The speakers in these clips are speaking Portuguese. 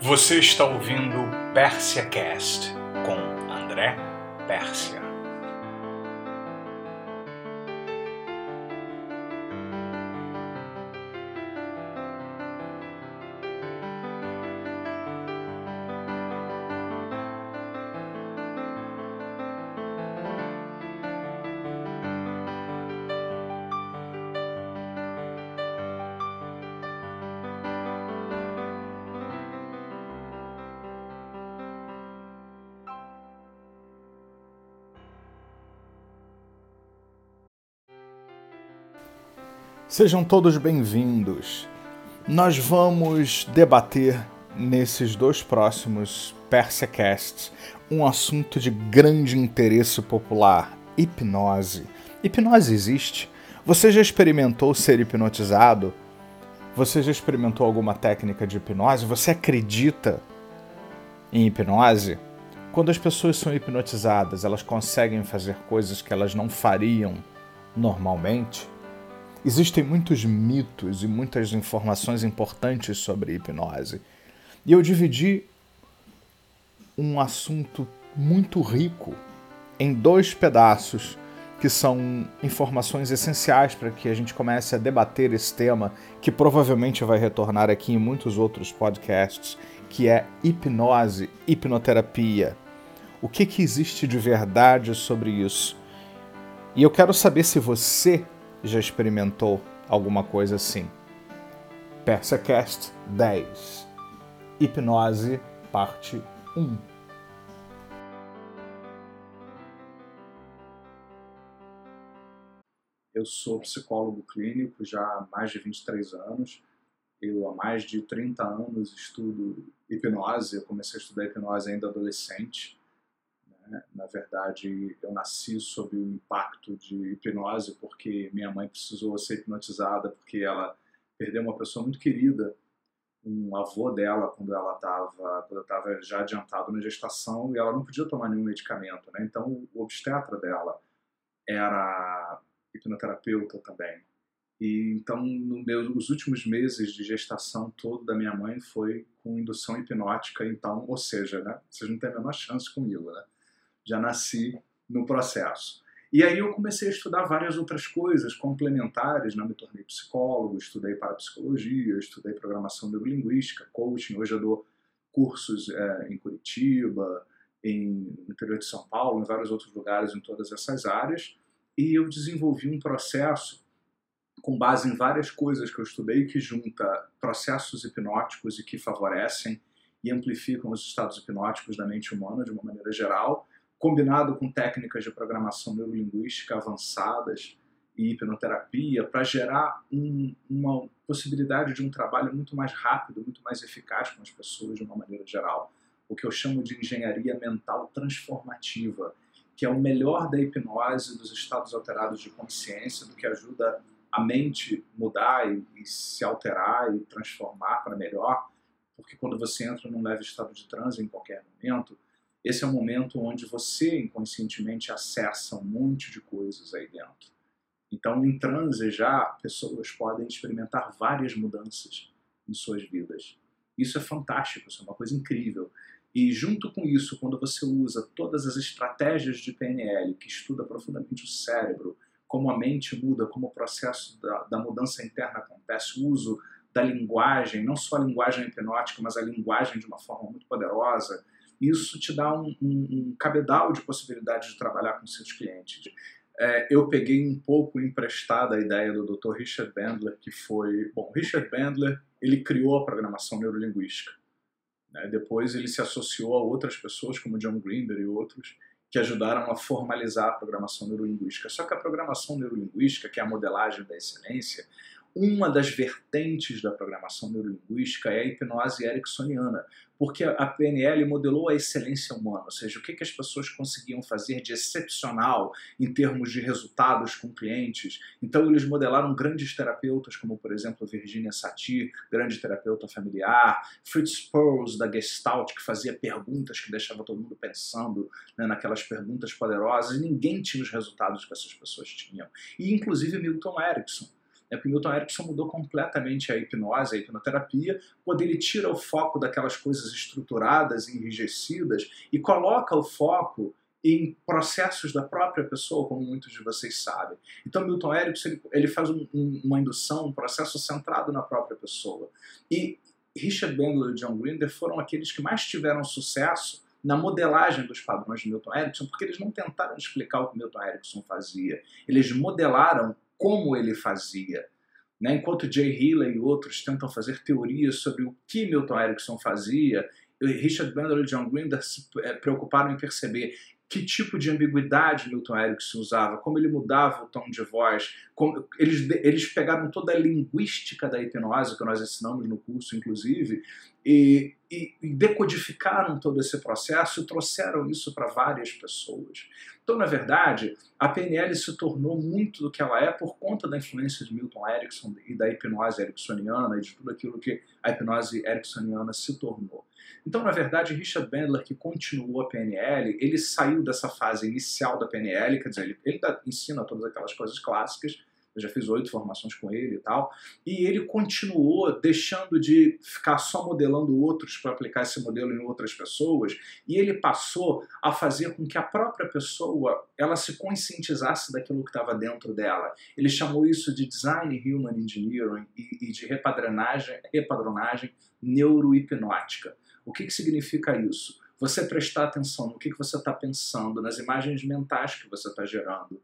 Você está ouvindo Pérsia Cast com André Pérsia. Sejam todos bem-vindos. Nós vamos debater nesses dois próximos PersiaCasts um assunto de grande interesse popular: hipnose. Hipnose existe? Você já experimentou ser hipnotizado? Você já experimentou alguma técnica de hipnose? Você acredita em hipnose? Quando as pessoas são hipnotizadas, elas conseguem fazer coisas que elas não fariam normalmente? Existem muitos mitos e muitas informações importantes sobre hipnose. E eu dividi um assunto muito rico em dois pedaços que são informações essenciais para que a gente comece a debater esse tema, que provavelmente vai retornar aqui em muitos outros podcasts, que é hipnose, hipnoterapia. O que, que existe de verdade sobre isso? E eu quero saber se você já experimentou alguma coisa assim. PersaCast 10 Hipnose, parte 1 Eu sou psicólogo clínico já há mais de 23 anos. Eu há mais de 30 anos estudo hipnose. Eu comecei a estudar hipnose ainda adolescente. Né? Na verdade, eu nasci sob o impacto de hipnose porque minha mãe precisou ser hipnotizada porque ela perdeu uma pessoa muito querida, um avô dela, quando ela estava já adiantado na gestação e ela não podia tomar nenhum medicamento, né? Então o obstetra dela era hipnoterapeuta também. E então, no meu, os últimos meses de gestação todo da minha mãe foi com indução hipnótica, então, ou seja, né, vocês não têm a menor chance comigo, né? Já nasci no processo. E aí eu comecei a estudar várias outras coisas complementares, né? me tornei psicólogo, estudei parapsicologia, estudei programação neurolinguística, coaching, hoje eu dou cursos é, em Curitiba, em, no interior de São Paulo, em vários outros lugares, em todas essas áreas, e eu desenvolvi um processo com base em várias coisas que eu estudei que junta processos hipnóticos e que favorecem e amplificam os estados hipnóticos da mente humana de uma maneira geral, combinado com técnicas de programação neurolinguística avançadas e hipnoterapia, para gerar um, uma possibilidade de um trabalho muito mais rápido, muito mais eficaz com as pessoas de uma maneira geral. O que eu chamo de engenharia mental transformativa, que é o melhor da hipnose dos estados alterados de consciência, do que ajuda a mente mudar e, e se alterar e transformar para melhor, porque quando você entra num leve estado de transe em qualquer momento, esse é o momento onde você inconscientemente acessa um monte de coisas aí dentro. Então, em transe já, pessoas podem experimentar várias mudanças em suas vidas. Isso é fantástico, isso é uma coisa incrível. E junto com isso, quando você usa todas as estratégias de PNL, que estuda profundamente o cérebro, como a mente muda, como o processo da, da mudança interna acontece, o uso da linguagem, não só a linguagem hipnótica, mas a linguagem de uma forma muito poderosa, isso te dá um, um, um cabedal de possibilidades de trabalhar com seus clientes. É, eu peguei um pouco emprestada a ideia do Dr. Richard Bandler, que foi... Bom, Richard Bandler, ele criou a programação neurolinguística. Né? Depois ele se associou a outras pessoas, como John Greenberg e outros, que ajudaram a formalizar a programação neurolinguística. Só que a programação neurolinguística, que é a modelagem da excelência, uma das vertentes da programação neurolinguística é a hipnose ericksoniana, porque a PNL modelou a excelência humana, ou seja, o que, as pessoas conseguiam fazer de excepcional em termos de resultados com clientes. Então, eles modelaram grandes terapeutas, como, por exemplo, Virginia Satir, grande terapeuta familiar, Fritz Perls, da Gestalt, que fazia perguntas que deixava todo mundo pensando né, naquelas perguntas poderosas, e ninguém tinha os resultados que essas pessoas tinham. E, inclusive, Milton Erickson é porque Milton Erickson mudou completamente a hipnose, a hipnoterapia, quando ele tira o foco daquelas coisas estruturadas, enrijecidas, e coloca o foco em processos da própria pessoa, como muitos de vocês sabem. Então, Milton Erickson ele, ele faz um, um, uma indução, um processo centrado na própria pessoa. E Richard Bandler e John Grinder foram aqueles que mais tiveram sucesso na modelagem dos padrões de Milton Erickson, porque eles não tentaram explicar o que Milton Erickson fazia, eles modelaram como ele fazia. Né? Enquanto Jay Healy e outros tentam fazer teorias sobre o que Milton Erickson fazia, Richard Bandler e John Grinder se eh, preocuparam em perceber que tipo de ambiguidade Milton Erickson usava, como ele mudava o tom de voz. Como, eles, eles pegaram toda a linguística da hipnose, que nós ensinamos no curso, inclusive, e, e, e decodificaram todo esse processo e trouxeram isso para várias pessoas. Então, na verdade, a PNL se tornou muito do que ela é por conta da influência de Milton Erickson e da hipnose ericksoniana e de tudo aquilo que a hipnose ericksoniana se tornou. Então, na verdade, Richard Bandler, que continuou a PNL, ele saiu dessa fase inicial da PNL, quer dizer, ele, ele ensina todas aquelas coisas clássicas, eu já fiz oito formações com ele e tal, e ele continuou deixando de ficar só modelando outros para aplicar esse modelo em outras pessoas, e ele passou a fazer com que a própria pessoa ela se conscientizasse daquilo que estava dentro dela. Ele chamou isso de Design Human Engineering e, e de repadronagem, repadronagem neurohipnótica. O que, que significa isso? Você prestar atenção no que, que você está pensando, nas imagens mentais que você está gerando.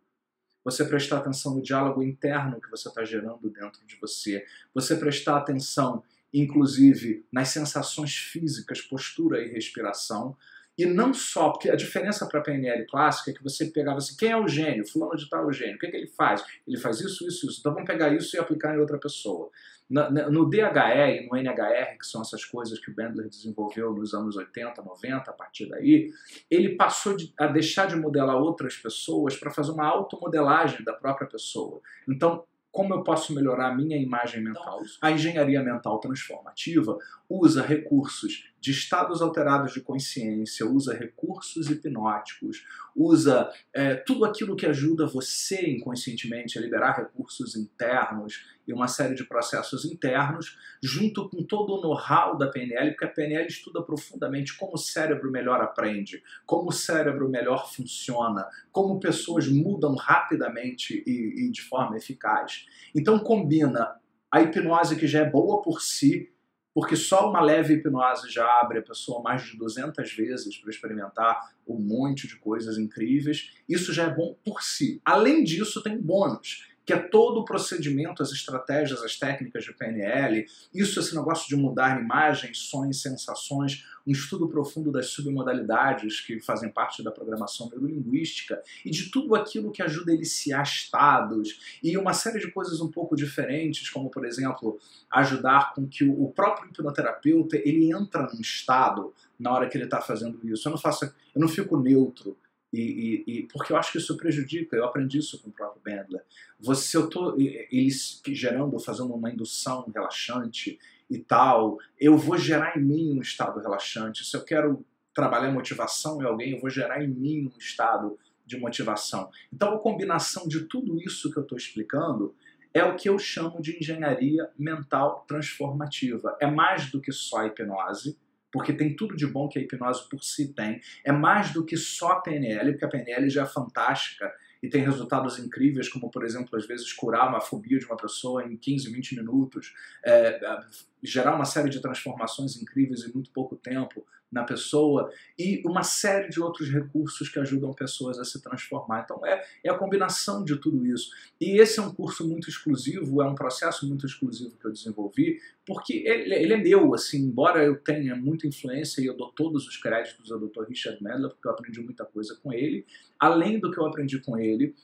Você prestar atenção no diálogo interno que você está gerando dentro de você. Você prestar atenção, inclusive, nas sensações físicas, postura e respiração. E não só, porque a diferença para a PNL clássica é que você pegava assim, quem é o gênio? Fulano de tal é o gênio. O que, é que ele faz? Ele faz isso, isso, isso. Então vamos pegar isso e aplicar em outra pessoa. No DHE e no NHR, que são essas coisas que o Bandler desenvolveu nos anos 80, 90, a partir daí, ele passou a deixar de modelar outras pessoas para fazer uma automodelagem da própria pessoa. Então, como eu posso melhorar a minha imagem mental? Então, a engenharia mental transformativa usa recursos de estados alterados de consciência, usa recursos hipnóticos, usa é, tudo aquilo que ajuda você inconscientemente a liberar recursos internos e uma série de processos internos, junto com todo o know-how da PNL, porque a PNL estuda profundamente como o cérebro melhor aprende, como o cérebro melhor funciona, como pessoas mudam rapidamente e, e de forma eficaz. Então combina a hipnose que já é boa por si porque só uma leve hipnose já abre a pessoa mais de 200 vezes para experimentar um monte de coisas incríveis. Isso já é bom por si. Além disso, tem bônus que é todo o procedimento, as estratégias, as técnicas de PNL, isso, esse negócio de mudar imagens, sons, sensações, um estudo profundo das submodalidades que fazem parte da programação neurolinguística e de tudo aquilo que ajuda a eliciar estados e uma série de coisas um pouco diferentes, como, por exemplo, ajudar com que o próprio hipnoterapeuta ele entra num estado na hora que ele está fazendo isso. Eu não faço, eu não fico neutro e, e, e, porque eu acho que isso prejudica, eu aprendi isso com o próprio Bandler. Você, eu tô, eles gerando, fazendo uma indução relaxante e tal, eu vou gerar em mim um estado relaxante. Se eu quero trabalhar motivação em alguém, eu vou gerar em mim um estado de motivação. Então, a combinação de tudo isso que eu estou explicando é o que eu chamo de engenharia mental transformativa. É mais do que só hipnose, porque tem tudo de bom que a hipnose por si tem. É mais do que só a PNL, porque a PNL já é fantástica e tem resultados incríveis, como, por exemplo, às vezes curar uma fobia de uma pessoa em 15, 20 minutos, é, é, gerar uma série de transformações incríveis em muito pouco tempo na pessoa e uma série de outros recursos que ajudam pessoas a se transformar. Então é, é a combinação de tudo isso. E esse é um curso muito exclusivo, é um processo muito exclusivo que eu desenvolvi, porque ele, ele é meu, assim, embora eu tenha muita influência e eu dou todos os créditos ao Dr. Richard Medler, porque eu aprendi muita coisa com ele, além do que eu aprendi com ele,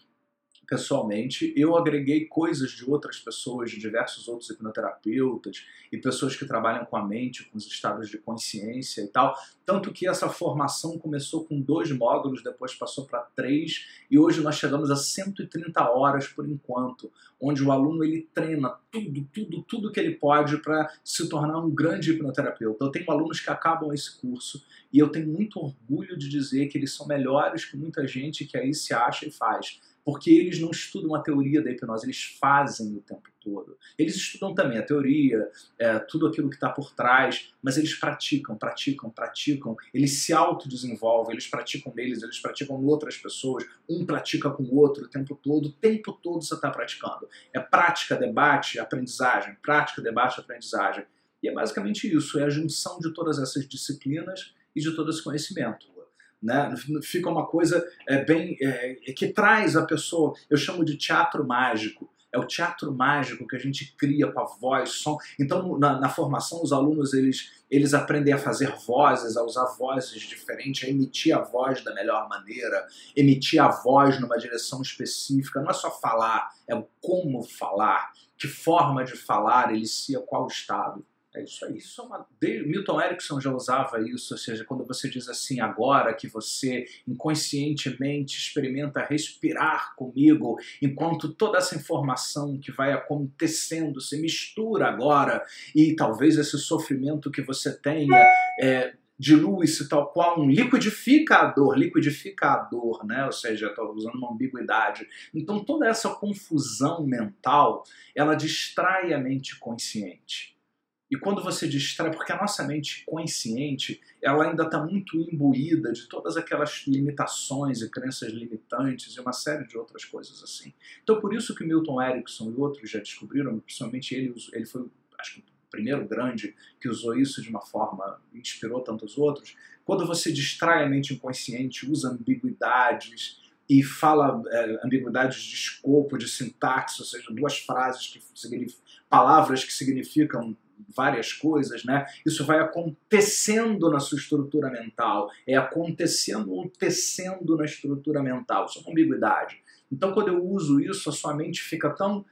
pessoalmente, eu agreguei coisas de outras pessoas, de diversos outros hipnoterapeutas e pessoas que trabalham com a mente, com os estados de consciência e tal. Tanto que essa formação começou com dois módulos, depois passou para três e hoje nós chegamos a 130 horas por enquanto, onde o aluno ele treina tudo, tudo, tudo que ele pode para se tornar um grande hipnoterapeuta. Eu tenho alunos que acabam esse curso e eu tenho muito orgulho de dizer que eles são melhores que muita gente que aí se acha e faz porque eles não estudam a teoria da hipnose, eles fazem o tempo todo. Eles estudam também a teoria, é, tudo aquilo que está por trás, mas eles praticam, praticam, praticam, eles se autodesenvolvem, eles praticam neles, eles praticam outras pessoas, um pratica com o outro o tempo todo, o tempo todo você está praticando. É prática, debate, aprendizagem, prática, debate, aprendizagem. E é basicamente isso, é a junção de todas essas disciplinas e de todo esse conhecimento. Né? Fica uma coisa é, bem é, que traz a pessoa, eu chamo de teatro mágico. É o teatro mágico que a gente cria com a voz, som. Então, na, na, formação, os alunos eles, eles aprendem a fazer vozes, a usar vozes diferentes, a emitir a voz da melhor maneira, emitir a voz numa direção específica. Não é só falar, é o como falar, que forma de falar, elicia qual estado. É isso aí. Isso é uma... Milton Erickson já usava isso, ou seja, quando você diz assim, agora que você inconscientemente experimenta respirar comigo, enquanto toda essa informação que vai acontecendo se mistura agora, e talvez esse sofrimento que você tenha é, dilui-se tal qual um liquidificador, liquidificador, né? Ou seja, estou usando uma ambiguidade. Então toda essa confusão mental, ela distrai a mente consciente. E quando você distrai, porque a nossa mente consciente, ela ainda está muito imbuída de todas aquelas limitações e crenças limitantes e uma série de outras coisas assim. Então por isso que Milton Erickson e outros já descobriram, principalmente ele, ele foi, acho que o primeiro grande que usou isso de uma forma, inspirou tantos outros. Quando você distrai a mente inconsciente, usa ambiguidades, e fala é, ambiguidades de escopo, de sintaxe, ou seja, duas frases que palavras que significam várias coisas, né? Isso vai acontecendo na sua estrutura mental, é acontecendo ou tecendo na estrutura mental. Isso é uma ambiguidade. Então, quando eu uso isso, a sua mente fica tão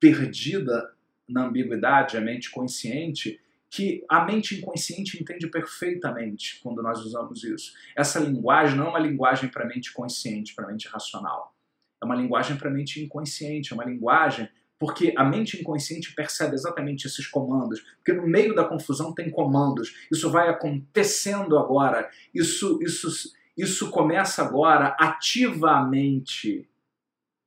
perdida na ambiguidade, a mente consciente, que a mente inconsciente entende perfeitamente quando nós usamos isso. Essa linguagem não é uma linguagem para mente consciente, para mente racional. É uma linguagem para mente inconsciente, é uma linguagem porque a mente inconsciente percebe exatamente esses comandos, porque no meio da confusão tem comandos. Isso vai acontecendo agora. Isso isso isso começa agora ativamente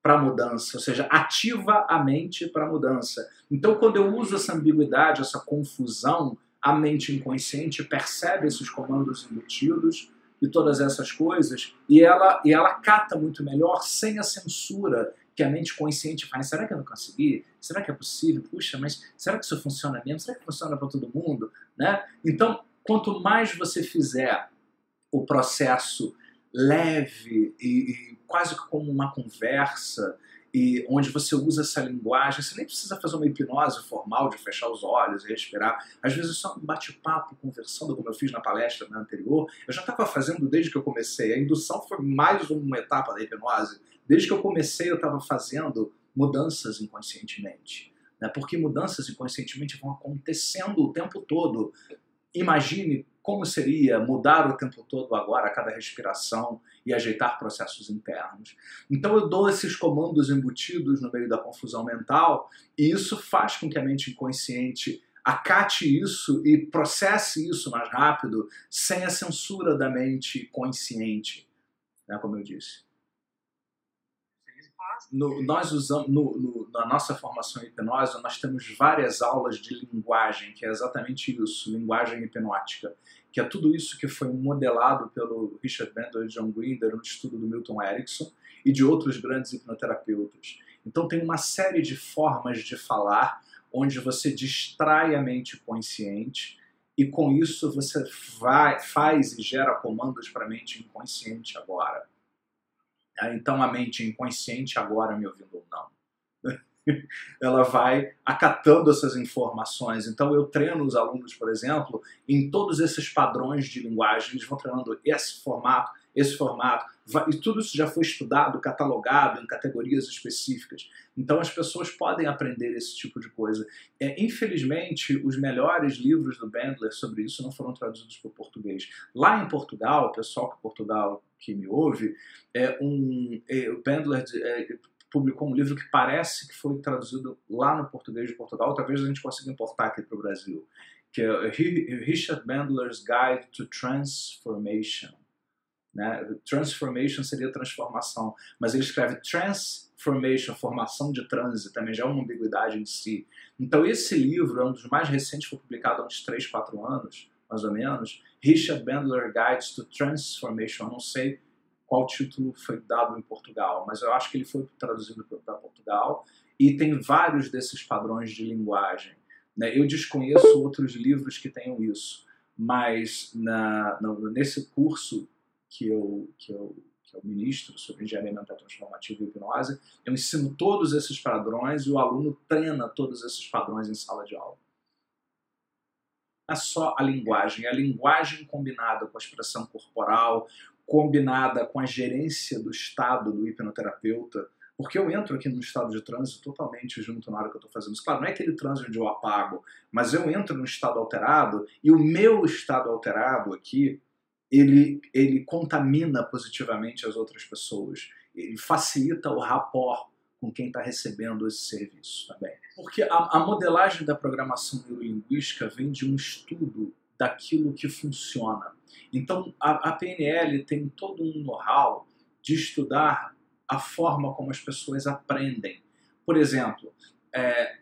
para mudança, ou seja, ativa a mente para mudança. Então, quando eu uso essa ambiguidade, essa confusão, a mente inconsciente percebe esses comandos embutidos e todas essas coisas, e ela, e ela cata muito melhor sem a censura que a mente consciente faz, será que eu não consegui? Será que é possível? Puxa, mas será que isso funciona mesmo? Será que funciona para todo mundo? Né? Então, quanto mais você fizer o processo leve e, e quase como uma conversa, e onde você usa essa linguagem, você nem precisa fazer uma hipnose formal de fechar os olhos e respirar. Às vezes só um bate-papo, conversando, como eu fiz na palestra anterior. Eu já estava fazendo desde que eu comecei. A indução foi mais uma etapa da hipnose. Desde que eu comecei, eu estava fazendo mudanças inconscientemente. Né? Porque mudanças inconscientemente vão acontecendo o tempo todo. Imagine como seria mudar o tempo todo agora, a cada respiração e ajeitar processos internos. Então eu dou esses comandos embutidos no meio da confusão mental e isso faz com que a mente inconsciente acate isso e processe isso mais rápido sem a censura da mente consciente, né, como eu disse no, nós usamos no, no, na nossa formação em hipnose, nós temos várias aulas de linguagem, que é exatamente isso, linguagem hipnótica, que é tudo isso que foi modelado pelo Richard Bandler e John Grinder no estudo do Milton Erickson e de outros grandes hipnoterapeutas. Então tem uma série de formas de falar onde você distrai a mente consciente e com isso você vai, faz e gera comandos para a mente inconsciente agora. Ah, então a mente inconsciente, agora me ouvindo ou não, ela vai acatando essas informações. Então eu treino os alunos, por exemplo, em todos esses padrões de linguagem, eles vão treinando esse formato, esse formato, e tudo isso já foi estudado, catalogado em categorias específicas. Então as pessoas podem aprender esse tipo de coisa. É, infelizmente, os melhores livros do Bandler sobre isso não foram traduzidos para o português. Lá em Portugal, o pessoal que Portugal que me ouve, é um, é, o Bandler é, publicou um livro que parece que foi traduzido lá no português de Portugal, talvez a gente consiga importar aqui para o Brasil, que é Richard Bandler's Guide to Transformation Né? Transformation seria transformação, mas ele escreve transformation, formação de transe, também já é uma ambiguidade em si. Então esse livro é um dos mais recentes, foi publicado há uns 3, 4 anos, mais ou menos, Richard Bandler Guides to Transformation, eu não sei qual título foi dado em Portugal, mas eu acho que ele foi traduzido para Portugal e tem vários desses padrões de linguagem. Né? Eu desconheço outros livros que tenham isso, mas na, nesse curso que eu, que eu, que eu ministro sobre engenharia mental transformativa e hipnose, eu ensino todos esses padrões e o aluno treina todos esses padrões em sala de aula. Não é só a linguagem, é a linguagem combinada com a expressão corporal, combinada com a gerência do estado do hipnoterapeuta, porque eu entro aqui no estado de trânsito totalmente junto na hora que eu estou fazendo isso. Claro, não é aquele trânsito onde eu apago, mas eu entro num estado alterado e o meu estado alterado aqui, ele, ele contamina positivamente as outras pessoas. Ele facilita o rapport com quem está recebendo esse serviço também. Porque a, a modelagem da programação neurolinguística vem de um estudo daquilo que funciona. Então, a, a PNL tem todo um know-how de estudar a forma como as pessoas aprendem. Por exemplo, é,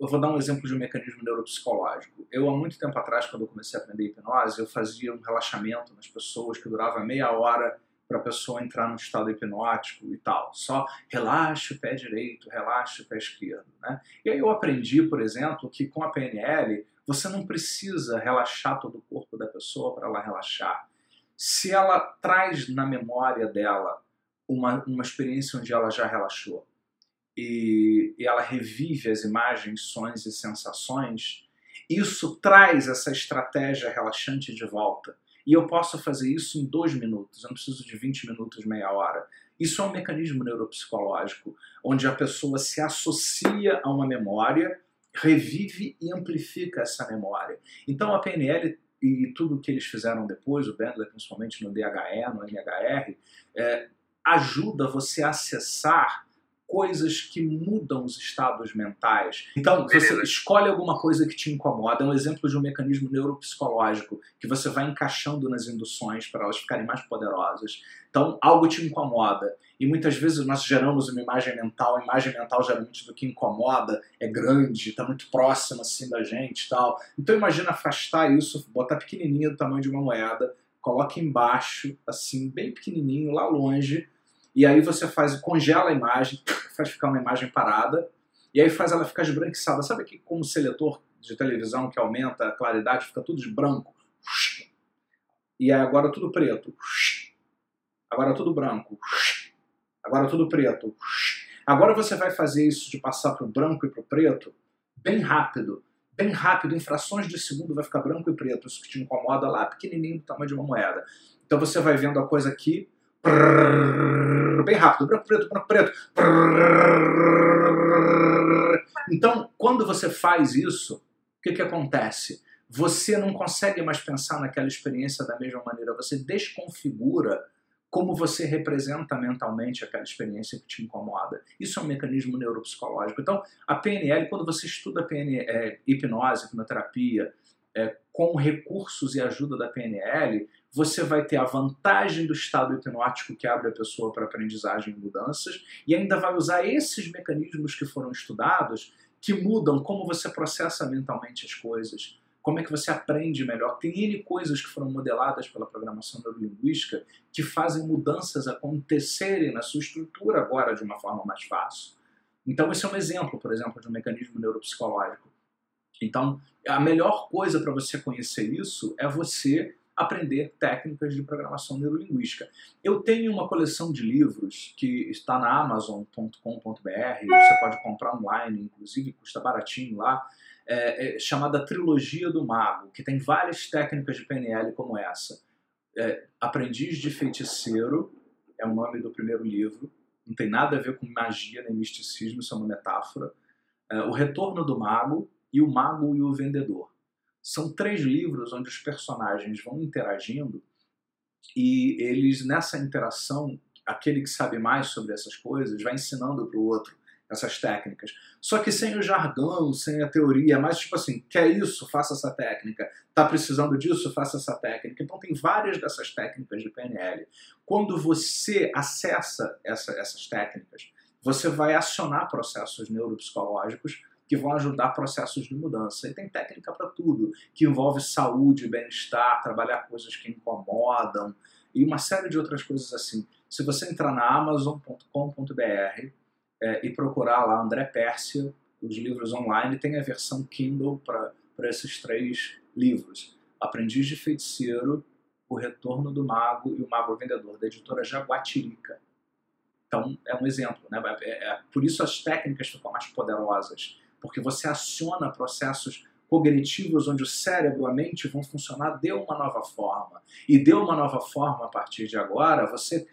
eu vou dar um exemplo de um mecanismo neuropsicológico. Eu, há muito tempo atrás, quando eu comecei a aprender hipnose, eu fazia um relaxamento nas pessoas que durava meia hora para a pessoa entrar num estado hipnótico e tal. Só relaxe o pé direito, relaxe o pé esquerdo. Né? E aí eu aprendi, por exemplo, que com a PNL você não precisa relaxar todo o corpo da pessoa para ela relaxar. Se ela traz na memória dela uma, uma experiência onde ela já relaxou e, e ela revive as imagens, sons e sensações, isso traz essa estratégia relaxante de volta. E eu posso fazer isso em dois minutos, eu não preciso de 20 minutos, meia hora. Isso é um mecanismo neuropsicológico, onde a pessoa se associa a uma memória, revive e amplifica essa memória. Então a PNL e tudo o que eles fizeram depois, o Bandler, principalmente no DHE, no NHR, é, ajuda você a acessar coisas que mudam os estados mentais. Então, você escolhe alguma coisa que te incomoda. É um exemplo de um mecanismo neuropsicológico que você vai encaixando nas induções para elas ficarem mais poderosas. Então, algo te incomoda. E muitas vezes nós geramos uma imagem mental. A imagem mental, geralmente, do que incomoda é grande, está muito próxima assim da gente tal. Então, imagina afastar isso, botar pequenininho do tamanho de uma moeda, coloca embaixo, assim, bem pequenininho, lá longe, e aí você faz, congela a imagem, faz ficar uma imagem parada, e aí faz ela ficar esbranquiçada. Sabe que como seletor de televisão que aumenta a claridade, fica tudo de branco? E agora tudo preto. Agora tudo branco. Agora tudo preto. Agora você vai fazer isso de passar para o branco e para o preto bem rápido. Bem rápido, em frações de segundo vai ficar branco e preto. Isso que te incomoda lá, pequenininho, do tamanho de uma moeda. Então você vai vendo a coisa aqui, bem rápido, branco, preto, branco, preto. Então, quando você faz isso, o que, que acontece? Você não consegue mais pensar naquela experiência da mesma maneira, você desconfigura como você representa mentalmente aquela experiência que te incomoda. Isso é um mecanismo neuropsicológico. Então, a PNL, quando você estuda PNL, é, hipnose, hipnoterapia, é, com recursos e ajuda da PNL, você vai ter a vantagem do estado hipnótico que abre a pessoa para aprendizagem e mudanças, e ainda vai usar esses mecanismos que foram estudados que mudam como você processa mentalmente as coisas, como é que você aprende melhor. Tem N coisas que foram modeladas pela programação neurolinguística que fazem mudanças acontecerem na sua estrutura agora de uma forma mais fácil. Então, esse é um exemplo, por exemplo, de um mecanismo neuropsicológico. Então, a melhor coisa para você conhecer isso é você aprender técnicas de programação neurolinguística. Eu tenho uma coleção de livros que está na Amazon.com.br, você pode comprar online, inclusive custa baratinho lá, é, é, chamada Trilogia do Mago, que tem várias técnicas de PNL como essa. É, Aprendiz de Feiticeiro é o nome do primeiro livro, não tem nada a ver com magia nem misticismo, isso é uma metáfora. É, o Retorno do Mago e O Mago e o Vendedor. São três livros onde os personagens vão interagindo e eles, nessa interação, aquele que sabe mais sobre essas coisas vai ensinando para o outro essas técnicas. Só que sem o jargão, sem a teoria, mas tipo assim, quer isso, faça essa técnica. Tá precisando disso, faça essa técnica. Então tem várias dessas técnicas de PNL. Quando você acessa essa, essas técnicas, você vai acionar processos neuropsicológicos que vão ajudar processos de mudança. E tem técnica para tudo, que envolve saúde, bem-estar, trabalhar coisas que incomodam e uma série de outras coisas assim. Se você entrar na amazon.com.br é, e procurar lá André Pérsia, os livros online, tem a versão Kindle para esses três livros. Aprendiz de Feiticeiro, O Retorno do Mago e O Mago Vendedor, da editora Jaguatirica. Então, é um exemplo. Né? É, é, por isso as técnicas ficam mais poderosas, porque você aciona processos cognitivos onde o cérebro, a mente vão funcionar de uma nova forma. E de uma nova forma a partir de agora, você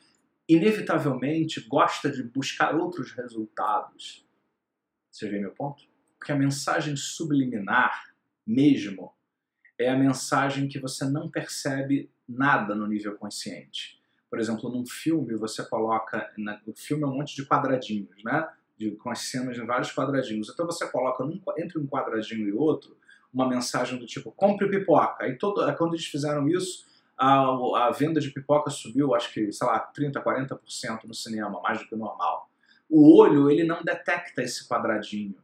inevitavelmente gosta de buscar outros resultados. Você vê meu ponto? Porque a mensagem subliminar, mesmo, é a mensagem que você não percebe nada no nível consciente. Por exemplo, num filme você coloca, o filme é um monte de quadradinhos, né? De, com as cenas em vários quadradinhos. Então você coloca num, entre um quadradinho e outro uma mensagem do tipo compre pipoca. E todo, quando eles fizeram isso, a, a venda de pipoca subiu, acho que, sei lá, 30%, 40% no cinema, mais do que o normal. O olho, ele não detecta esse quadradinho.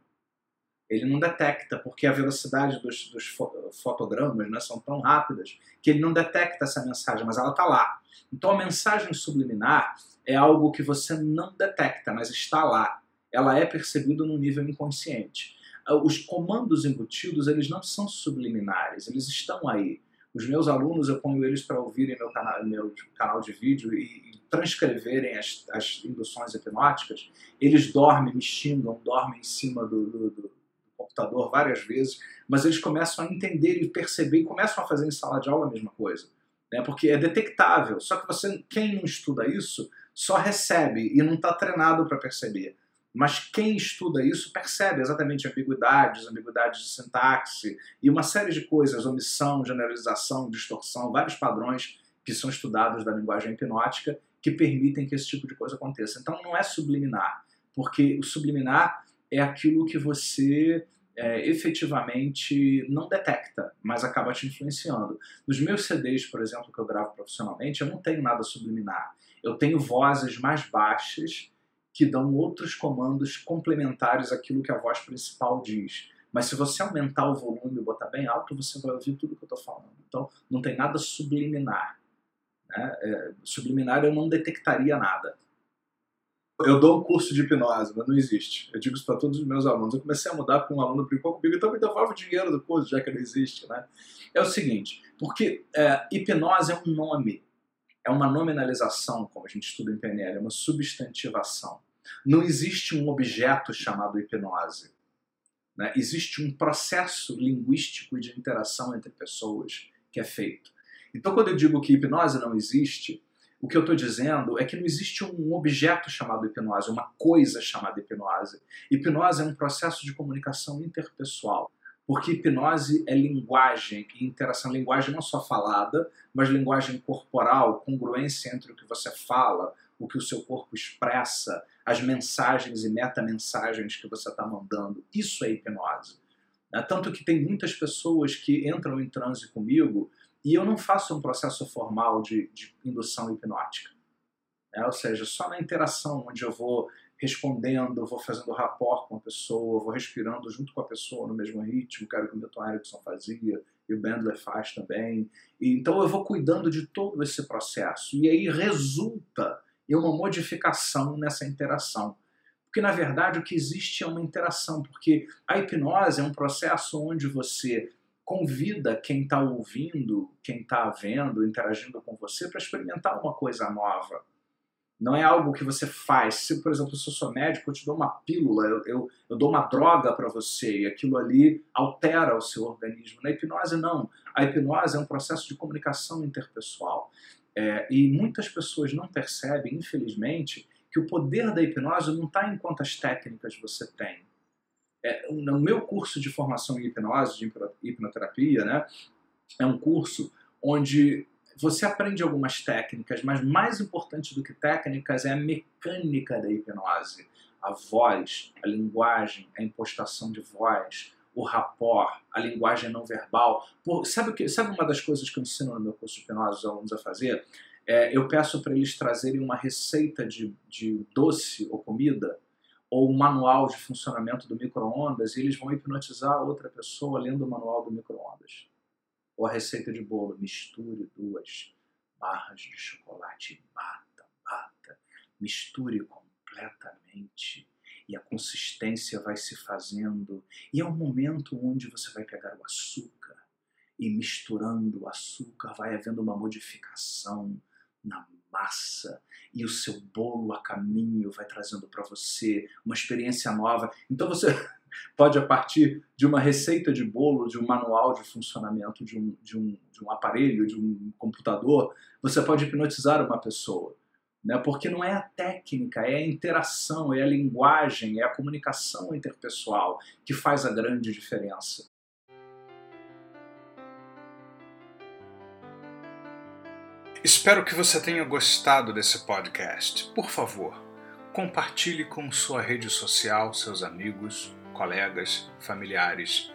Ele não detecta, porque a velocidade dos, dos fotogramas né, são tão rápidas que ele não detecta essa mensagem, mas ela está lá. Então a mensagem subliminar é algo que você não detecta, mas está lá. Ela é percebida no nível inconsciente. Os comandos embutidos, eles não são subliminares, eles estão aí. Os meus alunos, eu ponho eles para ouvirem meu canal, meu canal de vídeo e, e transcreverem as, as, induções hipnóticas. Eles dormem, me xingam, dormem em cima do, do, do, computador várias vezes, mas eles começam a entender e perceber e começam a fazer em sala de aula a mesma coisa. Né? Porque é detectável. Só que você, quem não estuda isso, só recebe e não está treinado para perceber. Mas quem estuda isso percebe exatamente ambiguidades, ambiguidades de sintaxe e uma série de coisas, omissão, generalização, distorção, vários padrões que são estudados da linguagem hipnótica que permitem que esse tipo de coisa aconteça. Então não é subliminar, porque o subliminar é aquilo que você é, efetivamente não detecta, mas acaba te influenciando. Nos meus CDs, por exemplo, que eu gravo profissionalmente, eu não tenho nada subliminar. Eu tenho vozes mais baixas que dão outros comandos complementares àquilo que a voz principal diz. Mas se você aumentar o volume e botar bem alto, você vai ouvir tudo que eu estou falando. Então, não tem nada subliminar. Né? É, subliminar eu não detectaria nada. Eu dou um curso de hipnose, mas não existe. Eu digo isso para todos os meus alunos. Eu comecei a mudar para um aluno brincou comigo, então me devolve o dinheiro do curso, já que não existe. Né? É o seguinte, porque é, hipnose é um nome é uma nominalização, como a gente estuda em PNL, é uma substantivação. Não existe um objeto chamado hipnose. Né? Existe um processo linguístico de interação entre pessoas que é feito. Então, quando eu digo que hipnose não existe, o que eu estou dizendo é que não existe um objeto chamado hipnose, uma coisa chamada hipnose. Hipnose é um processo de comunicação interpessoal. Porque hipnose é linguagem e interação. Linguagem não só falada, mas linguagem corporal, congruência entre o que você fala, o que o seu corpo expressa, as mensagens e metamensagens que você está mandando. Isso é hipnose. É, tanto que tem muitas pessoas que entram em transe comigo e eu não faço um processo formal de, de indução hipnótica. É, ou seja, só na interação, onde eu vou respondendo, vou fazendo rapport com a pessoa, vou respirando junto com a pessoa no mesmo ritmo, que era o que o Milton Erickson fazia, e o Bandler faz também. E, então eu vou cuidando de todo esse processo. E aí resulta em uma modificação nessa interação. Porque, na verdade, o que existe é uma interação, porque a hipnose é um processo onde você convida quem está ouvindo, quem está vendo, interagindo com você, para experimentar uma coisa nova. Não é algo que você faz. Se, por exemplo, se eu sou médico, eu te dou uma pílula, eu, eu, eu dou uma droga para você e aquilo ali altera o seu organismo. Na hipnose, não. A hipnose é um processo de comunicação interpessoal. É, e muitas pessoas não percebem, infelizmente, que o poder da hipnose não está em quantas técnicas você tem. É, no meu curso de formação em hipnose, de hipnoterapia, né, é um curso onde você aprende algumas técnicas, mas mais importante do que técnicas é a mecânica da hipnose. a voz, a linguagem, a impostação de voz, o rapport, a linguagem não verbal. Por, sabe, o que, sabe uma das coisas que eu ensino no meu curso de hipnose os alunos a fazer? É, eu peço para eles trazerem uma receita de, de doce ou comida ou um manual de funcionamento do micro-ondas e eles vão hipnotizar outra pessoa lendo o manual do micro-ondas. Ou a receita de bolo, misture duas barras de chocolate e bata, bata, misture completamente. E a consistência vai se fazendo. E é um momento onde você vai pegar o açúcar. E misturando o açúcar vai havendo uma modificação na massa. E o seu bolo a caminho vai trazendo para você uma experiência nova. Então você pode, a partir de uma receita de bolo, de um manual de funcionamento de um, de um, de um aparelho, de um computador, você pode hipnotizar uma pessoa né? porque não é a técnica, é a interação, é a linguagem, é a comunicação interpessoal que faz a grande diferença. Espero que você tenha gostado desse podcast. Por favor, compartilhe com sua rede social, seus amigos, colegas, familiares.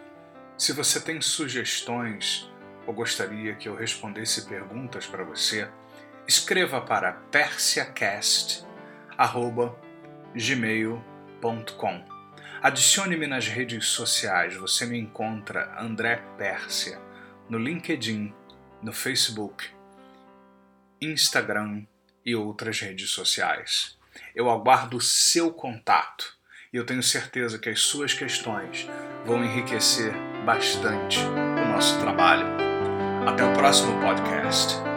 Se você tem sugestões ou gostaria que eu respondesse perguntas para você, escreva para persiacast@gmail.com. Adicione-me nas redes sociais. Você me encontra André Pérsia no LinkedIn, no Facebook, Instagram e outras redes sociais. Eu aguardo o seu contato e eu tenho certeza que as suas questões vão enriquecer bastante o nosso trabalho. Até o próximo podcast.